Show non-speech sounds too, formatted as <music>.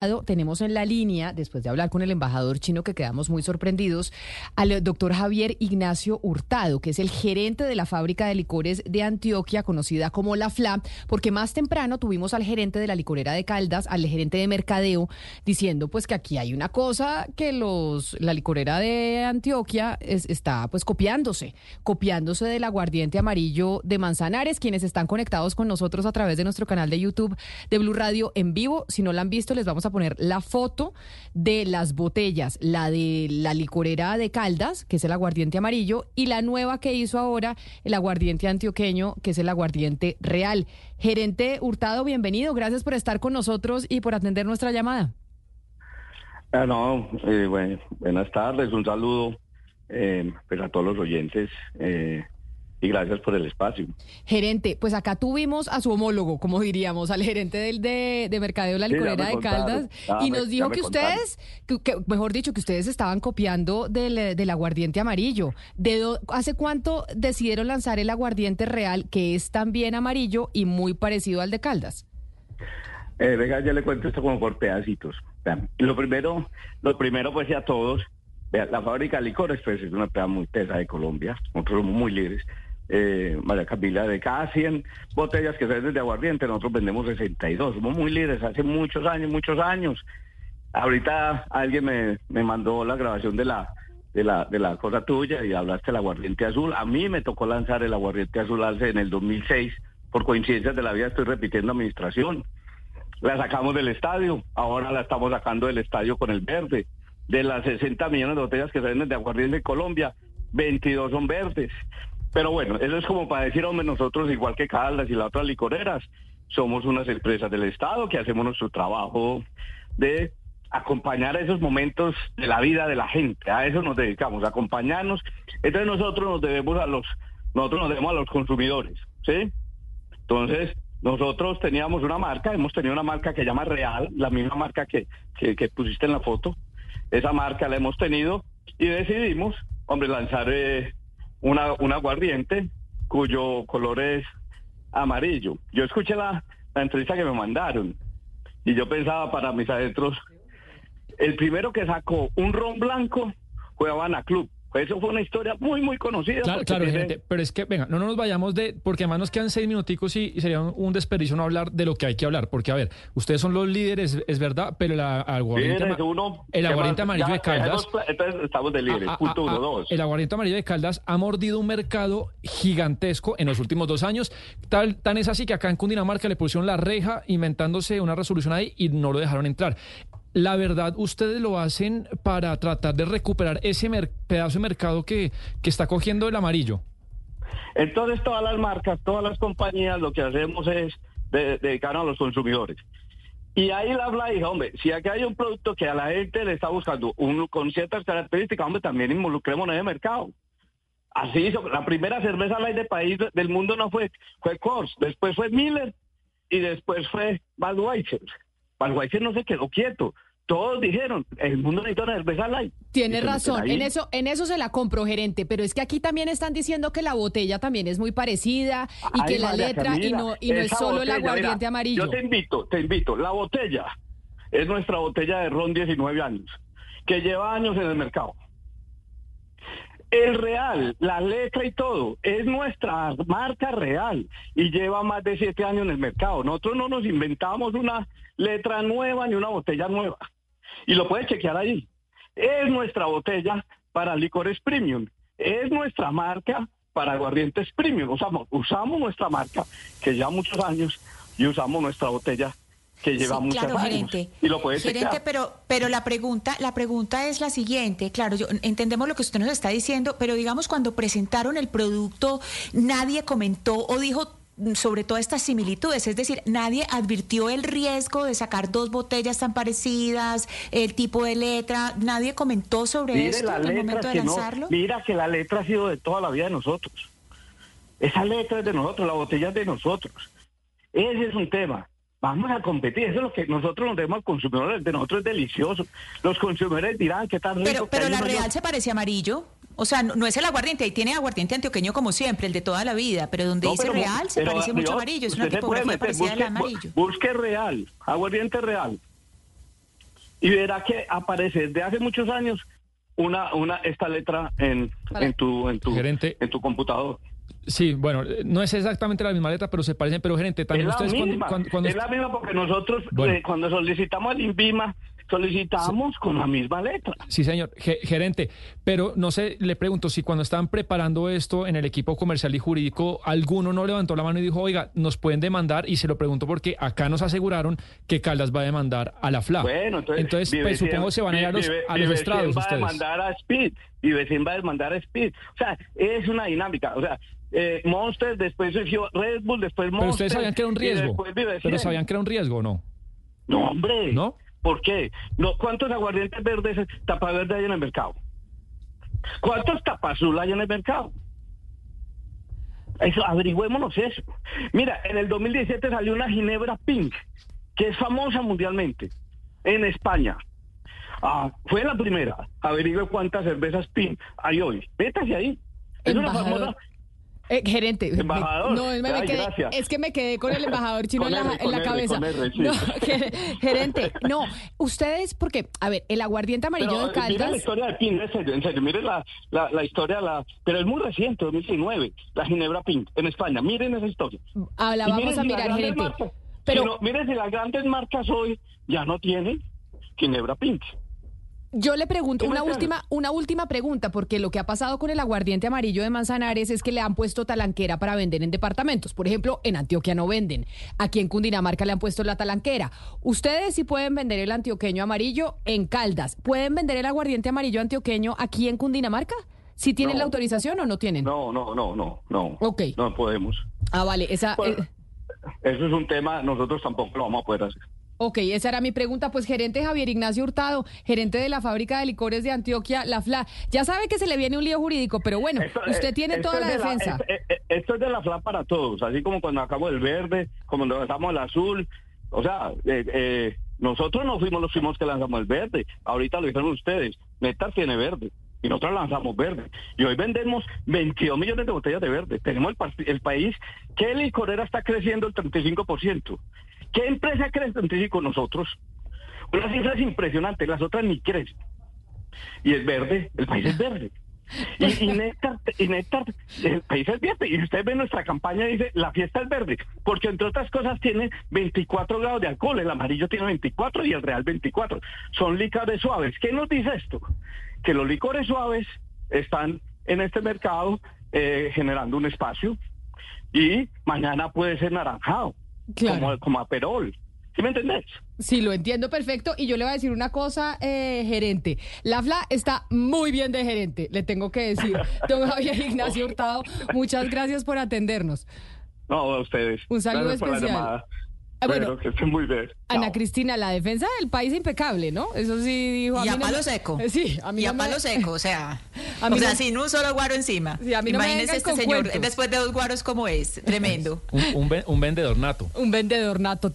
Tenemos en la línea, después de hablar con el embajador chino que quedamos muy sorprendidos, al doctor Javier Ignacio Hurtado, que es el gerente de la fábrica de licores de Antioquia, conocida como La FLA, porque más temprano tuvimos al gerente de la licorera de Caldas, al gerente de mercadeo, diciendo pues que aquí hay una cosa que los la licorera de Antioquia está pues copiándose, copiándose del aguardiente amarillo de Manzanares, quienes están conectados con nosotros a través de nuestro canal de YouTube de Blue Radio en vivo. Si no la han visto, les vamos a poner la foto de las botellas, la de la licorera de Caldas, que es el aguardiente amarillo, y la nueva que hizo ahora, el aguardiente antioqueño, que es el aguardiente real. Gerente Hurtado, bienvenido, gracias por estar con nosotros y por atender nuestra llamada. Ah, no, eh, bueno, buenas tardes, un saludo eh, pues a todos los oyentes. Eh, y gracias por el espacio. Gerente, pues acá tuvimos a su homólogo, como diríamos, al gerente del de, de Mercadeo La Licorera de Caldas, y nos dijo que ustedes, que, mejor dicho, que ustedes estaban copiando del, del aguardiente amarillo. ¿De ¿Hace cuánto decidieron lanzar el aguardiente real, que es también amarillo y muy parecido al de Caldas? Eh, venga, ya le cuento esto como por pedacitos. Lo primero, lo primero pues a todos, la fábrica de licores pues es una empresa muy tesa de Colombia, nosotros somos muy libres eh, María Camila, de cada 100 botellas que se de aguardiente, nosotros vendemos 62. Somos muy líderes, hace muchos años, muchos años. Ahorita alguien me, me mandó la grabación de la, de la, de la cosa tuya y hablaste del aguardiente azul. A mí me tocó lanzar el aguardiente azul hace en el 2006. Por coincidencias de la vida estoy repitiendo administración. La sacamos del estadio, ahora la estamos sacando del estadio con el verde. De las 60 millones de botellas que se venden de aguardiente en Colombia, 22 son verdes. Pero bueno, eso es como para decir, hombre, nosotros, igual que Caldas y las otras licoreras, somos unas empresas del Estado que hacemos nuestro trabajo de acompañar esos momentos de la vida de la gente. A eso nos dedicamos, acompañarnos. Entonces nosotros nos debemos a los, nosotros nos debemos a los consumidores, ¿sí? Entonces, nosotros teníamos una marca, hemos tenido una marca que llama Real, la misma marca que, que pusiste en la foto. Esa marca la hemos tenido y decidimos, hombre, lanzar eh, una, un aguardiente cuyo color es amarillo. Yo escuché la, entrevista que me mandaron y yo pensaba para mis adentros, el primero que sacó un ron blanco fue Habana Club. Eso fue una historia muy, muy conocida. Claro, claro gente, pero es que, venga, no, nos vayamos de, porque además nos quedan seis minuticos y, sería un, desperdicio no hablar de lo que hay que hablar, porque a ver, ustedes son los líderes, es verdad, pero el aguardiente, el aguardiente amarillo de Caldas... Entonces estamos de líderes, punto uno, dos. El aguardiente amarillo de Caldas ha mordido un mercado gigantesco en los últimos dos años, tal, tan es así que acá en Cundinamarca le pusieron la reja inventándose una resolución ahí y no lo dejaron entrar la verdad, ustedes lo hacen para tratar de recuperar ese pedazo de mercado que, que está cogiendo el amarillo. Entonces, todas las marcas, todas las compañías, lo que hacemos es dedicarnos a los consumidores. Y ahí la habla dijo, hombre, si aquí hay un producto que a la gente le está buscando uno con ciertas características, hombre, también involucremos en el mercado. Así. La primera cerveza light de país del mundo no fue, fue Coors, después fue Miller y después fue Budweiser. Budweiser no se quedó quieto todos dijeron, el mundo necesita una cerveza light. Tiene razón, en eso, en eso se la compro, gerente, pero es que aquí también están diciendo que la botella también es muy parecida y que la letra y no, y no es solo el aguardiente amarillo. Yo te invito, te invito, la botella es nuestra botella de ron 19 años, que lleva años en el mercado. El real, la letra y todo, es nuestra marca real y lleva más de siete años en el mercado. Nosotros no nos inventamos una letra nueva ni una botella nueva y lo puedes chequear ahí. Es nuestra botella para licores premium, es nuestra marca para aguardientes premium. Usamos, usamos nuestra marca que lleva muchos años y usamos nuestra botella que lleva muchos años. Gerente. Y lo puedes Gerente, pero, pero la pregunta, la pregunta es la siguiente. Claro, yo entendemos lo que usted nos está diciendo, pero digamos cuando presentaron el producto, nadie comentó o dijo sobre todas estas similitudes, es decir, nadie advirtió el riesgo de sacar dos botellas tan parecidas, el tipo de letra, nadie comentó sobre esto en el momento de lanzarlo. mira que la letra ha sido de toda la vida de nosotros. Esa letra es de nosotros, la botella es de nosotros. Ese es un tema. Vamos a competir, eso es lo que nosotros nos debemos al consumidor, de nosotros es delicioso. Los consumidores dirán qué tan rico. Pero, pero la real se parece amarillo. O sea, no, es el aguardiente, ahí tiene aguardiente antioqueño como siempre, el de toda la vida, pero donde dice real se parece mucho amarillo, es una tipografía parecida al amarillo. Busque real, aguardiente real. y verá que aparece desde hace muchos años una, una esta letra en, en tu, en tu, Gerente. en tu computador. Sí, bueno, no es exactamente la misma letra, pero se parecen. Pero, gerente, también es la ustedes misma, cuando, cuando- es la misma porque nosotros Bueno. eh, cuando solicitamos el INVIMA solicitamos con la misma letra. Sí, señor, Ge- gerente, pero no sé, le pregunto si cuando estaban preparando esto en el equipo comercial y jurídico, alguno no levantó la mano y dijo, oiga, nos pueden demandar, y se lo pregunto porque acá nos aseguraron que Caldas va a demandar a la FLA. Bueno, entonces, pues Vivecien- supongo se van a ir a los, Vive- a los estrados va a demandar a Speed, Vivecien va a demandar a Speed. O sea, es una dinámica. O sea, eh, Monster, después surgió Red Bull, después Monster. Pero ustedes sabían que era un y riesgo. Pero sabían que era un riesgo, ¿o ¿no? No, hombre. ¿No? ¿Por qué? No, ¿Cuántos aguardientes verdes, tapa verde hay en el mercado? ¿Cuántos tapazul hay en el mercado? Eso, averigüémonos eso. Mira, en el 2017 salió una Ginebra Pink, que es famosa mundialmente, en España. Ah, fue la primera. Averigüe cuántas cervezas Pink hay hoy. Métase ahí. Es una Embajador. famosa... Eh, gerente. me- Embajador. no, es, me Ay, quedé- es que me quedé con el embajador chino en la, R, en la R, cabeza. con R, sí. No, <laughs> ger- gerente, no, ustedes, porque, a ver, el aguardiente amarillo Pero, de eh, Mire la Caldas. historia de Pink, en serio, en serio, mire la, la, la historia, la, pero es muy reciente, 2019, la Ginebra Pink en España. Miren esa historia. Ah, la vamos a si mirar, gerente. marcas- Pero- no, miren si las grandes marcas hoy ya no tienen Ginebra Pink. Yo le pregunto ¿Qué una última, una última pregunta, porque lo que ha pasado con el aguardiente amarillo de Manzanares es que le han puesto talanquera para vender en departamentos. Por ejemplo, en Antioquia no venden. Aquí en Cundinamarca le han puesto la talanquera. Ustedes sí pueden vender el antioqueño amarillo en Caldas. ¿Pueden vender el aguardiente amarillo antioqueño aquí en Cundinamarca? ¿Si tienen No. la autorización o no tienen? No, no, no, no, no. Ok. No podemos. Ah, vale. Esa, Bueno, eh, Eso es un tema, nosotros tampoco lo vamos a poder hacer. Ok, esa era mi pregunta. Pues gerente Javier Ignacio Hurtado, gerente de la fábrica de licores de Antioquia, la FLA. Ya sabe que se le viene un lío jurídico, pero bueno, Esto, usted eh, tiene esto toda la de defensa. eh, eh, esto es de la FLA para todos, así como cuando acabamos el verde, como cuando lanzamos el azul. O sea, eh, eh, nosotros no fuimos los primos que lanzamos el verde. Ahorita lo hicieron ustedes. Netar tiene verde. Y nosotros lanzamos verde. Y hoy vendemos 22 millones de botellas de verde. Tenemos el, el país. ¿Qué licorera está creciendo el 35%? ¿Qué empresa crece el 35%? Nosotros. Unas cifras impresionantes, las otras ni crecen. Y es verde, el país es verde. Y, y <laughs> Néctar, y Néctar, el país es verde. Y usted ve nuestra campaña y dice, la fiesta es verde. Porque entre otras cosas tiene 24 grados de alcohol. El amarillo tiene 24 y el real 24. Son licores suaves. ¿Qué nos dice esto? Que los licores suaves están en este mercado eh, generando un espacio y mañana puede ser naranjado, Claro. como, como aperol. ¿Sí me entendés? Sí, lo entiendo perfecto. Y yo le voy a decir una cosa, eh, gerente. La FLA está muy bien de gerente, le tengo que decir. <laughs> Don Javier Ignacio Hurtado, muchas gracias por atendernos. No, a ustedes. Un saludo Gracias especial. Ah, bueno. Bueno, que estén muy bien. Ana Chao. Cristina, la defensa del país impecable, ¿no? Eso sí dijo. Y mí a no palo seco. Eh, <laughs> Sí, a mí y no a me- palo <laughs> seco, o sea, A mí o sea, no- sin un solo guaro encima. Sí, a mí no me Imagínese este señor cuentos. después de dos guaros como es, tremendo. Un, un un vendedor nato. Un vendedor nato.